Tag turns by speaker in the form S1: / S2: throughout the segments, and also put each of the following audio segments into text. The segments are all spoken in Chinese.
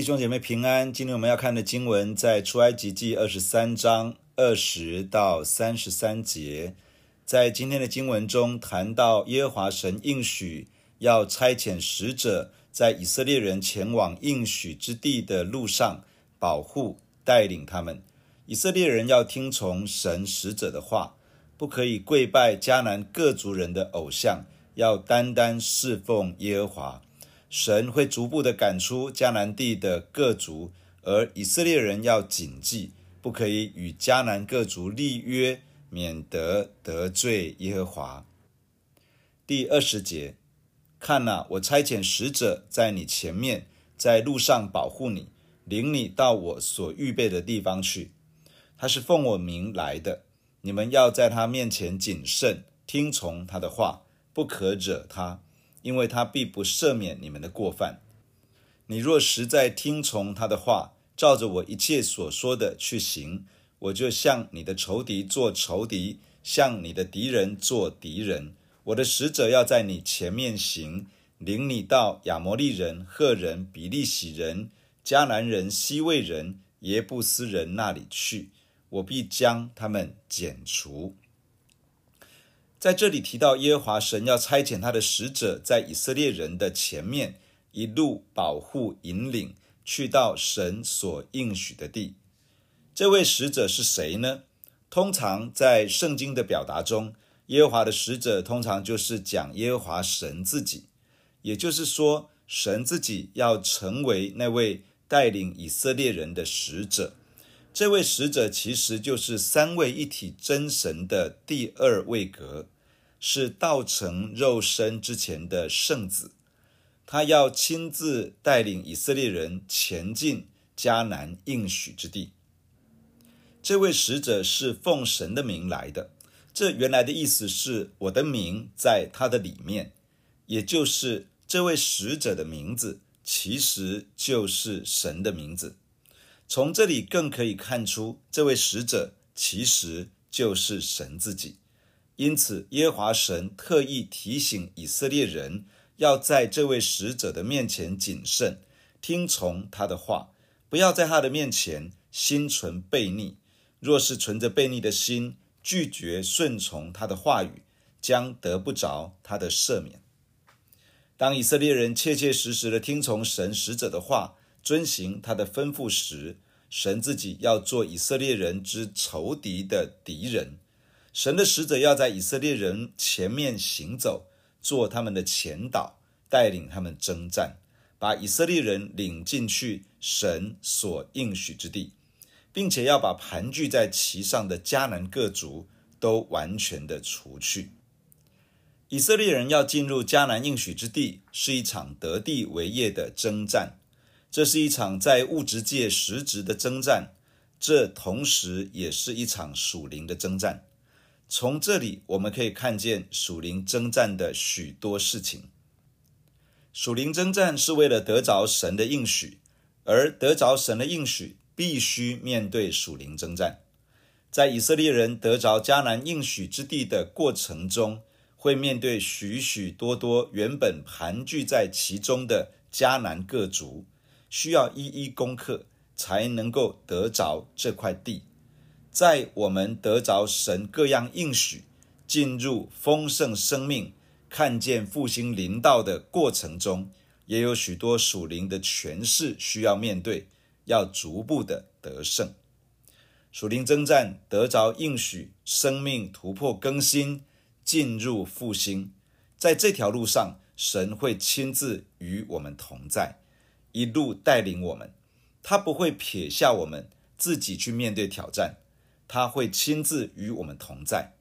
S1: 弟兄姐妹平安。今天我们要看的经文在出埃及记二十三章二十到三十三节。在今天的经文中，谈到耶和华神应许要差遣使者，在以色列人前往应许之地的路上保护带领他们。以色列人要听从神使者的话，不可以跪拜迦南各族人的偶像，要单单侍奉耶和华。神会逐步的赶出迦南地的各族，而以色列人要谨记，不可以与迦南各族立约，免得得罪耶和华。第二十节，看哪，我差遣使者在你前面，在路上保护你，领你到我所预备的地方去。他是奉我名来的，你们要在他面前谨慎，听从他的话，不可惹他。因为他必不赦免你们的过犯。你若实在听从他的话，照着我一切所说的去行，我就向你的仇敌做仇敌，向你的敌人做敌人。我的使者要在你前面行，领你到亚摩利人、赫人、比利洗人、迦南人、西魏人、耶布斯人那里去，我必将他们剪除。在这里提到耶和华神要差遣他的使者，在以色列人的前面一路保护引领，去到神所应许的地。这位使者是谁呢？通常在圣经的表达中，耶和华的使者通常就是讲耶和华神自己，也就是说，神自己要成为那位带领以色列人的使者。这位使者其实就是三位一体真神的第二位格，是道成肉身之前的圣子，他要亲自带领以色列人前进迦南应许之地。这位使者是奉神的名来的，这原来的意思是我的名在他的里面，也就是这位使者的名字其实就是神的名字。从这里更可以看出，这位使者其实就是神自己。因此，耶和华神特意提醒以色列人，要在这位使者的面前谨慎，听从他的话，不要在他的面前心存悖逆。若是存着悖逆的心，拒绝顺从他的话语，将得不着他的赦免。当以色列人切切实实的听从神使者的话，遵行他的吩咐时，神自己要做以色列人之仇敌的敌人。神的使者要在以色列人前面行走，做他们的前导，带领他们征战，把以色列人领进去神所应许之地，并且要把盘踞在其上的迦南各族都完全的除去。以色列人要进入迦南应许之地，是一场得地为业的征战。这是一场在物质界实质的征战，这同时也是一场属灵的征战。从这里我们可以看见属灵征战的许多事情。属灵征战是为了得着神的应许，而得着神的应许必须面对属灵征战。在以色列人得着迦南应许之地的过程中，会面对许许多多原本盘踞在其中的迦南各族。需要一一攻克，才能够得着这块地。在我们得着神各样应许，进入丰盛生命，看见复兴临到的过程中，也有许多属灵的权势需要面对，要逐步的得胜。属灵征战，得着应许，生命突破更新，进入复兴。在这条路上，神会亲自与我们同在。一路带领我们，他不会撇下我们自己去面对挑战，他会亲自与我们同在。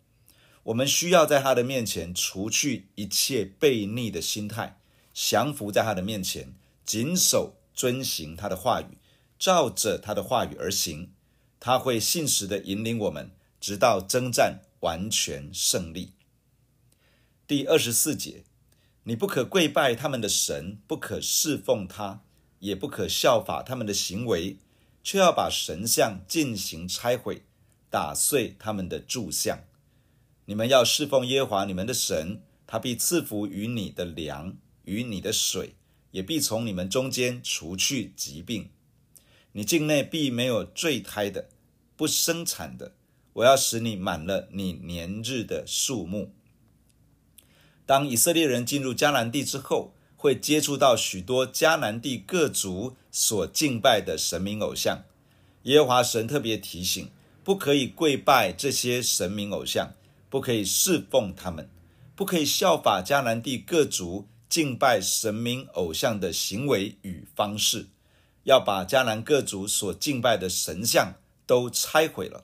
S1: 我们需要在他的面前除去一切悖逆的心态，降服在他的面前，谨守遵行他的话语，照着他的话语而行。他会信实的引领我们，直到征战完全胜利。第二十四节，你不可跪拜他们的神，不可侍奉他。也不可效法他们的行为，却要把神像进行拆毁，打碎他们的柱像。你们要侍奉耶和华你们的神，他必赐福于你的粮与你的水，也必从你们中间除去疾病。你境内必没有坠胎的、不生产的。我要使你满了你年日的数目。当以色列人进入迦南地之后，会接触到许多迦南地各族所敬拜的神明偶像。耶和华神特别提醒，不可以跪拜这些神明偶像，不可以侍奉他们，不可以效法迦南地各族敬拜神明偶像的行为与方式，要把迦南各族所敬拜的神像都拆毁了，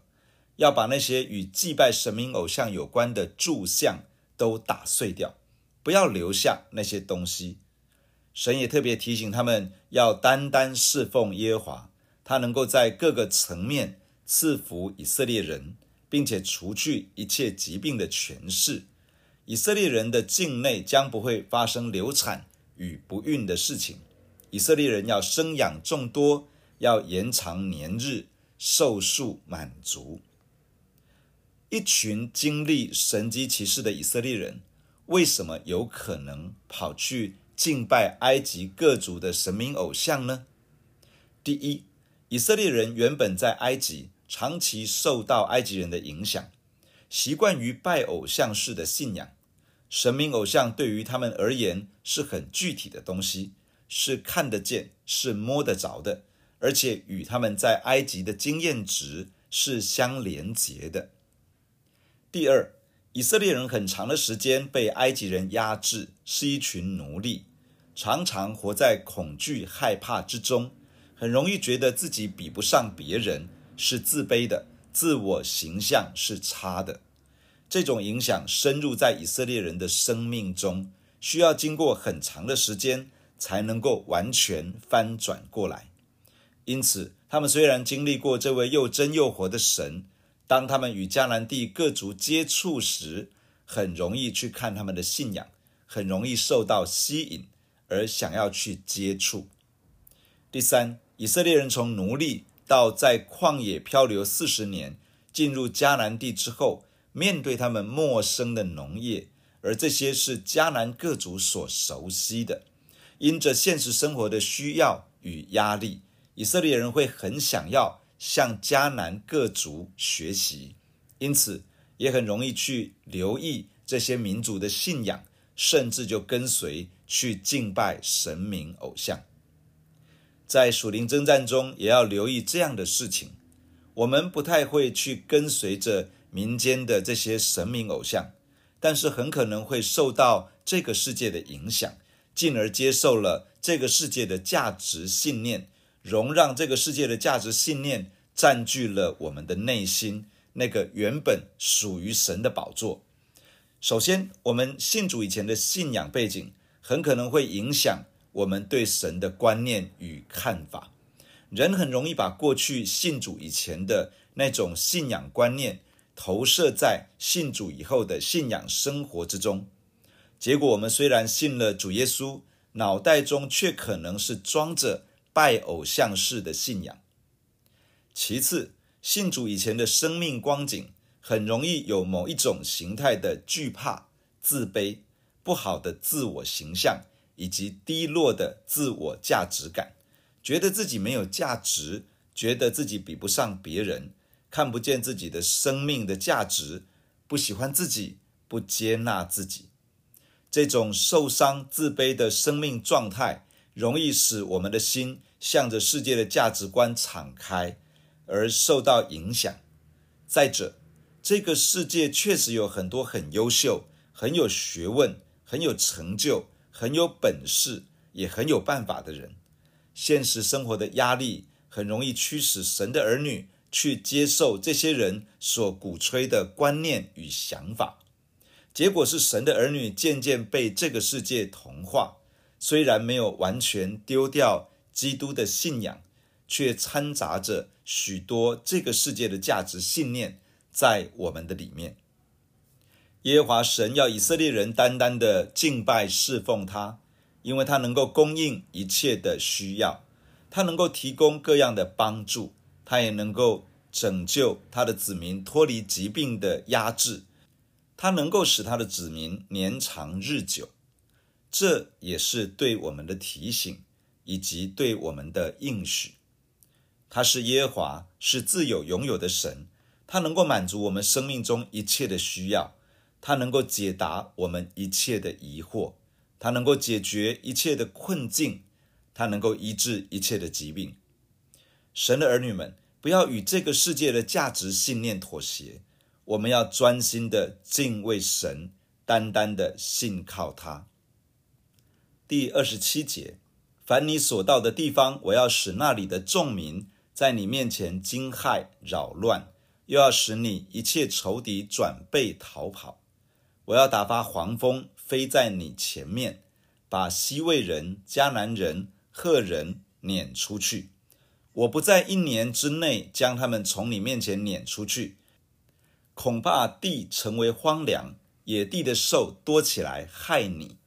S1: 要把那些与祭拜神明偶像有关的柱像。都打碎掉，不要留下那些东西。神也特别提醒他们要单单侍奉耶和华，他能够在各个层面赐福以色列人，并且除去一切疾病的权势。以色列人的境内将不会发生流产与不孕的事情。以色列人要生养众多，要延长年日，寿数满足。一群经历神迹奇事的以色列人，为什么有可能跑去敬拜埃及各族的神明偶像呢？第一，以色列人原本在埃及长期受到埃及人的影响，习惯于拜偶像式的信仰。神明偶像对于他们而言是很具体的东西，是看得见、是摸得着的，而且与他们在埃及的经验值是相连结的。第二，以色列人很长的时间被埃及人压制，是一群奴隶，常常活在恐惧、害怕之中，很容易觉得自己比不上别人，是自卑的，自我形象是差的。这种影响深入在以色列人的生命中，需要经过很长的时间才能够完全翻转过来。因此，他们虽然经历过这位又真又活的神。当他们与迦南地各族接触时，很容易去看他们的信仰，很容易受到吸引，而想要去接触。第三，以色列人从奴隶到在旷野漂流四十年，进入迦南地之后，面对他们陌生的农业，而这些是迦南各族所熟悉的，因着现实生活的需要与压力，以色列人会很想要。向迦南各族学习，因此也很容易去留意这些民族的信仰，甚至就跟随去敬拜神明偶像。在属灵征战中，也要留意这样的事情。我们不太会去跟随着民间的这些神明偶像，但是很可能会受到这个世界的影响，进而接受了这个世界的价值信念。容让这个世界的价值信念占据了我们的内心，那个原本属于神的宝座。首先，我们信主以前的信仰背景，很可能会影响我们对神的观念与看法。人很容易把过去信主以前的那种信仰观念，投射在信主以后的信仰生活之中。结果，我们虽然信了主耶稣，脑袋中却可能是装着。拜偶像式的信仰。其次，信主以前的生命光景，很容易有某一种形态的惧怕、自卑、不好的自我形象，以及低落的自我价值感，觉得自己没有价值，觉得自己比不上别人，看不见自己的生命的价值，不喜欢自己，不接纳自己。这种受伤、自卑的生命状态，容易使我们的心向着世界的价值观敞开，而受到影响。再者，这个世界确实有很多很优秀、很有学问、很有成就、很有本事，也很有办法的人。现实生活的压力很容易驱使神的儿女去接受这些人所鼓吹的观念与想法，结果是神的儿女渐渐被这个世界同化。虽然没有完全丢掉基督的信仰，却掺杂着许多这个世界的价值信念在我们的里面。耶和华神要以色列人单单的敬拜侍奉他，因为他能够供应一切的需要，他能够提供各样的帮助，他也能够拯救他的子民脱离疾病的压制，他能够使他的子民年长日久。这也是对我们的提醒，以及对我们的应许。他是耶和华，是自有拥有的神，他能够满足我们生命中一切的需要，他能够解答我们一切的疑惑，他能够解决一切的困境，他能够医治一切的疾病。神的儿女们，不要与这个世界的价值信念妥协，我们要专心的敬畏神，单单的信靠他。第二十七节，凡你所到的地方，我要使那里的众民在你面前惊骇扰乱，又要使你一切仇敌转背逃跑。我要打发黄蜂飞在你前面，把西魏人、迦南人、赫人撵出去。我不在一年之内将他们从你面前撵出去，恐怕地成为荒凉，野地的兽多起来害你。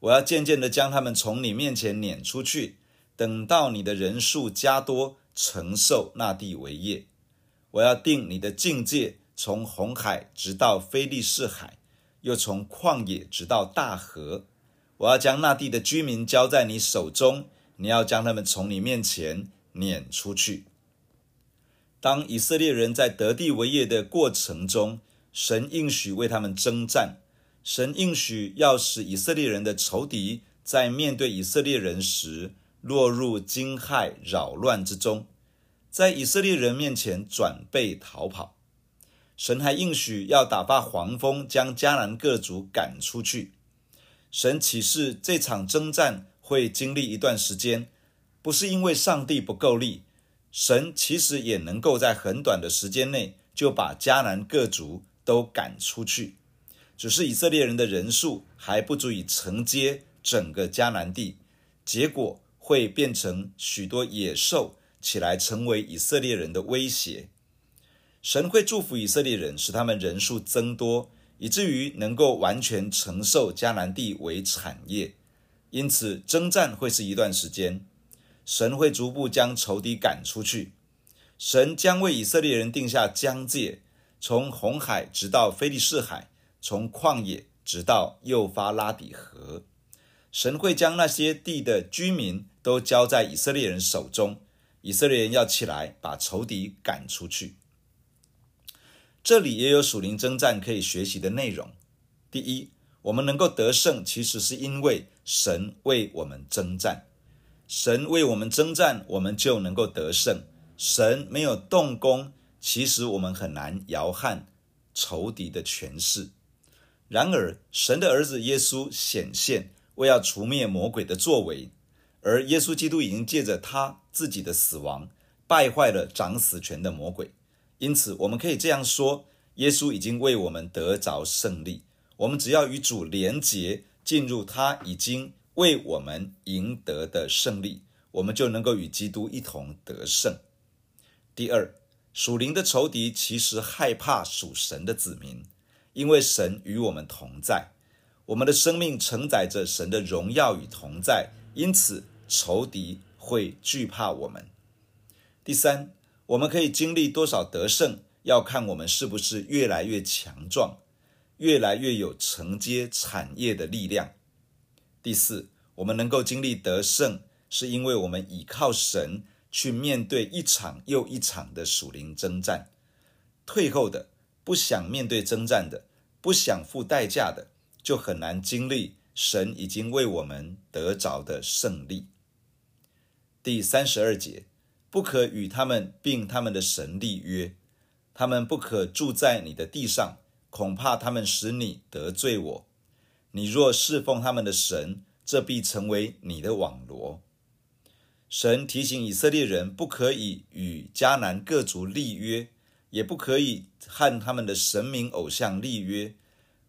S1: 我要渐渐地将他们从你面前撵出去，等到你的人数加多，承受那地为业。我要定你的境界，从红海直到非利士海，又从旷野直到大河。我要将那地的居民交在你手中，你要将他们从你面前撵出去。当以色列人在得地为业的过程中，神应许为他们征战。神应许要使以色列人的仇敌在面对以色列人时落入惊骇扰乱之中，在以色列人面前转背逃跑。神还应许要打发黄蜂将迦南各族赶出去。神启示这场征战会经历一段时间，不是因为上帝不够力，神其实也能够在很短的时间内就把迦南各族都赶出去。只是以色列人的人数还不足以承接整个迦南地，结果会变成许多野兽起来，成为以色列人的威胁。神会祝福以色列人，使他们人数增多，以至于能够完全承受迦南地为产业。因此，征战会是一段时间，神会逐步将仇敌赶出去。神将为以色列人定下疆界，从红海直到菲利士海。从旷野直到幼发拉底河，神会将那些地的居民都交在以色列人手中。以色列人要起来，把仇敌赶出去。这里也有属灵征战可以学习的内容。第一，我们能够得胜，其实是因为神为我们征战。神为我们征战，我们就能够得胜。神没有动工，其实我们很难摇撼仇敌的权势。然而，神的儿子耶稣显现，为要除灭魔鬼的作为，而耶稣基督已经借着他自己的死亡，败坏了掌死权的魔鬼。因此，我们可以这样说：耶稣已经为我们得着胜利。我们只要与主连结，进入他已经为我们赢得的胜利，我们就能够与基督一同得胜。第二，属灵的仇敌其实害怕属神的子民。因为神与我们同在，我们的生命承载着神的荣耀与同在，因此仇敌会惧怕我们。第三，我们可以经历多少得胜，要看我们是不是越来越强壮，越来越有承接产业的力量。第四，我们能够经历得胜，是因为我们倚靠神去面对一场又一场的属灵征战，退后的。不想面对征战的，不想付代价的，就很难经历神已经为我们得着的胜利。第三十二节，不可与他们并他们的神立约，他们不可住在你的地上，恐怕他们使你得罪我。你若侍奉他们的神，这必成为你的网罗。神提醒以色列人，不可以与迦南各族立约。也不可以和他们的神明偶像立约，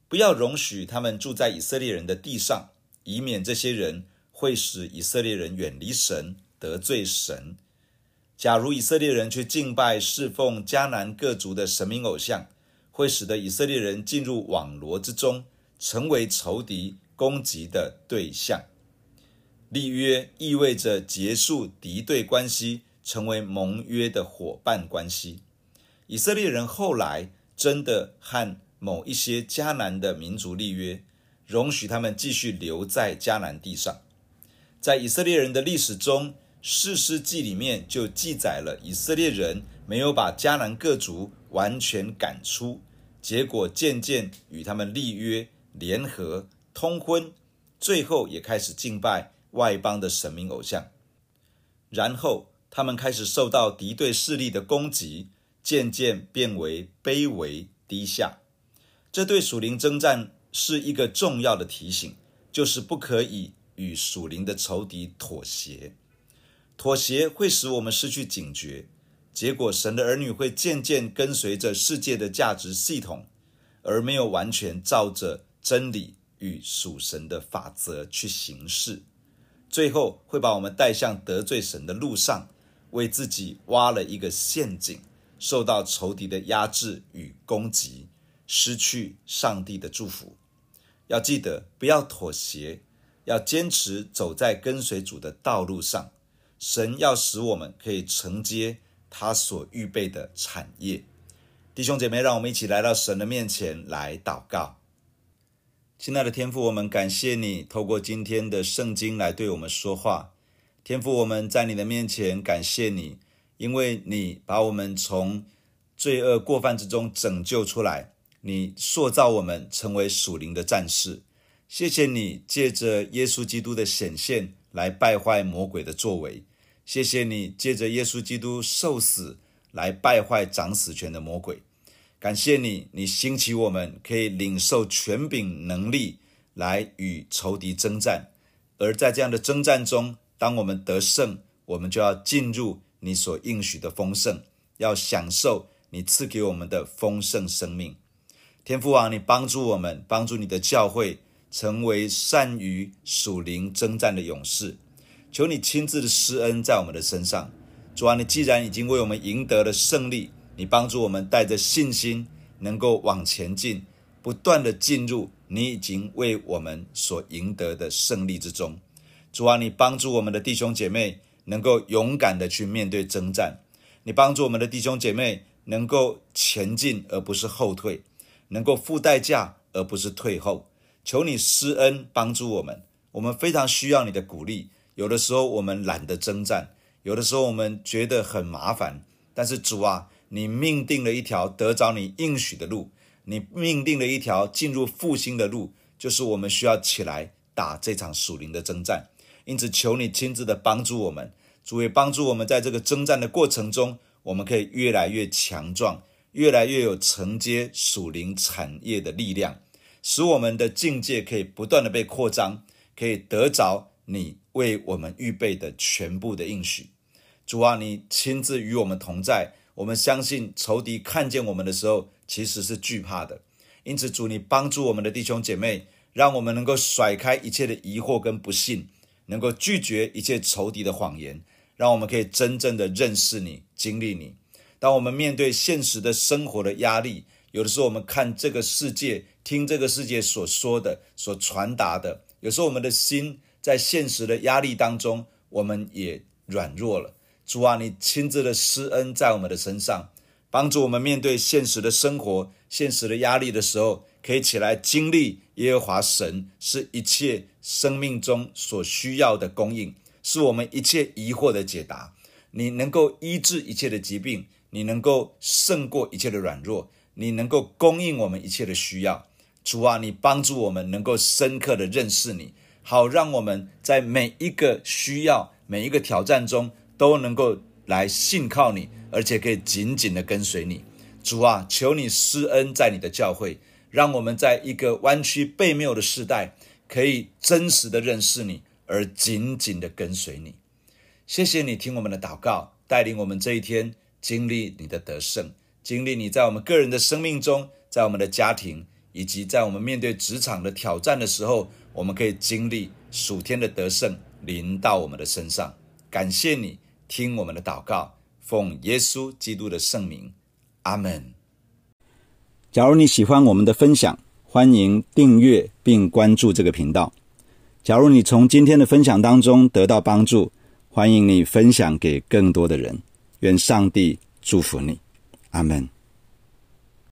S1: 不要容许他们住在以色列人的地上，以免这些人会使以色列人远离神，得罪神。假如以色列人去敬拜侍奉迦南各族的神明偶像，会使得以色列人进入网罗之中，成为仇敌攻击的对象。立约意味着结束敌对关系，成为盟约的伙伴关系。以色列人后来真的和某一些迦南的民族立约，容许他们继续留在迦南地上。在以色列人的历史中，《士师记》里面就记载了以色列人没有把迦南各族完全赶出，结果渐渐与他们立约、联合、通婚，最后也开始敬拜外邦的神明偶像。然后他们开始受到敌对势力的攻击，渐渐变为卑微低下。这对属灵征战是一个重要的提醒，就是不可以与属灵的仇敌妥协。妥协会使我们失去警觉，结果神的儿女会渐渐跟随着世界的价值系统，而没有完全照着真理与属神的法则去行事，最后会把我们带向得罪神的路上，为自己挖了一个陷阱，受到仇敌的压制与攻击，失去上帝的祝福。要记得，不要妥协，要坚持走在跟随主的道路上。神要使我们可以承接他所预备的产业，弟兄姐妹，让我们一起来到神的面前来祷告。亲爱的天父，我们感谢你透过今天的圣经来对我们说话。天父，我们在你的面前感谢你，因为你把我们从罪恶过犯之中拯救出来，你塑造我们成为属灵的战士。谢谢你借着耶稣基督的显现。来败坏魔鬼的作为，谢谢你借着耶稣基督受死来败坏掌死权的魔鬼。感谢你，你兴起我们可以领受权柄能力来与仇敌征战。而在这样的征战中，当我们得胜，我们就要进入你所应许的丰盛，要享受你赐给我们的丰盛生命。天父王，你帮助我们，帮助你的教会。成为善于属灵征战的勇士，求你亲自的施恩在我们的身上。主啊，你既然已经为我们赢得了胜利，你帮助我们带着信心，能够往前进，不断的进入你已经为我们所赢得的胜利之中。主啊，你帮助我们的弟兄姐妹能够勇敢的去面对征战，你帮助我们的弟兄姐妹能够前进而不是后退，能够付代价而不是退后。求你施恩帮助我们，我们非常需要你的鼓励。有的时候我们懒得征战，有的时候我们觉得很麻烦。但是主啊，你命定了一条得着你应许的路，你命定了一条进入复兴的路，就是我们需要起来打这场属灵的征战。因此，求你亲自的帮助我们，主也帮助我们在这个征战的过程中，我们可以越来越强壮，越来越有承接属灵产业的力量。使我们的境界可以不断的被扩张，可以得着你为我们预备的全部的应许。主啊，你亲自与我们同在，我们相信仇敌看见我们的时候，其实是惧怕的。因此，主你帮助我们的弟兄姐妹，让我们能够甩开一切的疑惑跟不信，能够拒绝一切仇敌的谎言，让我们可以真正的认识你、经历你。当我们面对现实的生活的压力，有的时候我们看这个世界。听这个世界所说的、所传达的，有时候我们的心在现实的压力当中，我们也软弱了。主啊，你亲自的施恩在我们的身上，帮助我们面对现实的生活、现实的压力的时候，可以起来经历耶和华神是一切生命中所需要的供应，是我们一切疑惑的解答。你能够医治一切的疾病，你能够胜过一切的软弱，你能够供应我们一切的需要。主啊，你帮助我们能够深刻的认识你，好让我们在每一个需要、每一个挑战中都能够来信靠你，而且可以紧紧的跟随你。主啊，求你施恩在你的教会，让我们在一个弯曲悖谬的时代，可以真实的认识你，而紧紧的跟随你。谢谢你听我们的祷告，带领我们这一天经历你的得胜，经历你在我们个人的生命中，在我们的家庭。以及在我们面对职场的挑战的时候，我们可以经历属天的得胜临到我们的身上。感谢你听我们的祷告，奉耶稣基督的圣名，阿门。假如你喜欢我们的分享，欢迎订阅并关注这个频道。假如你从今天的分享当中得到帮助，欢迎你分享给更多的人。愿上帝祝福你，阿门。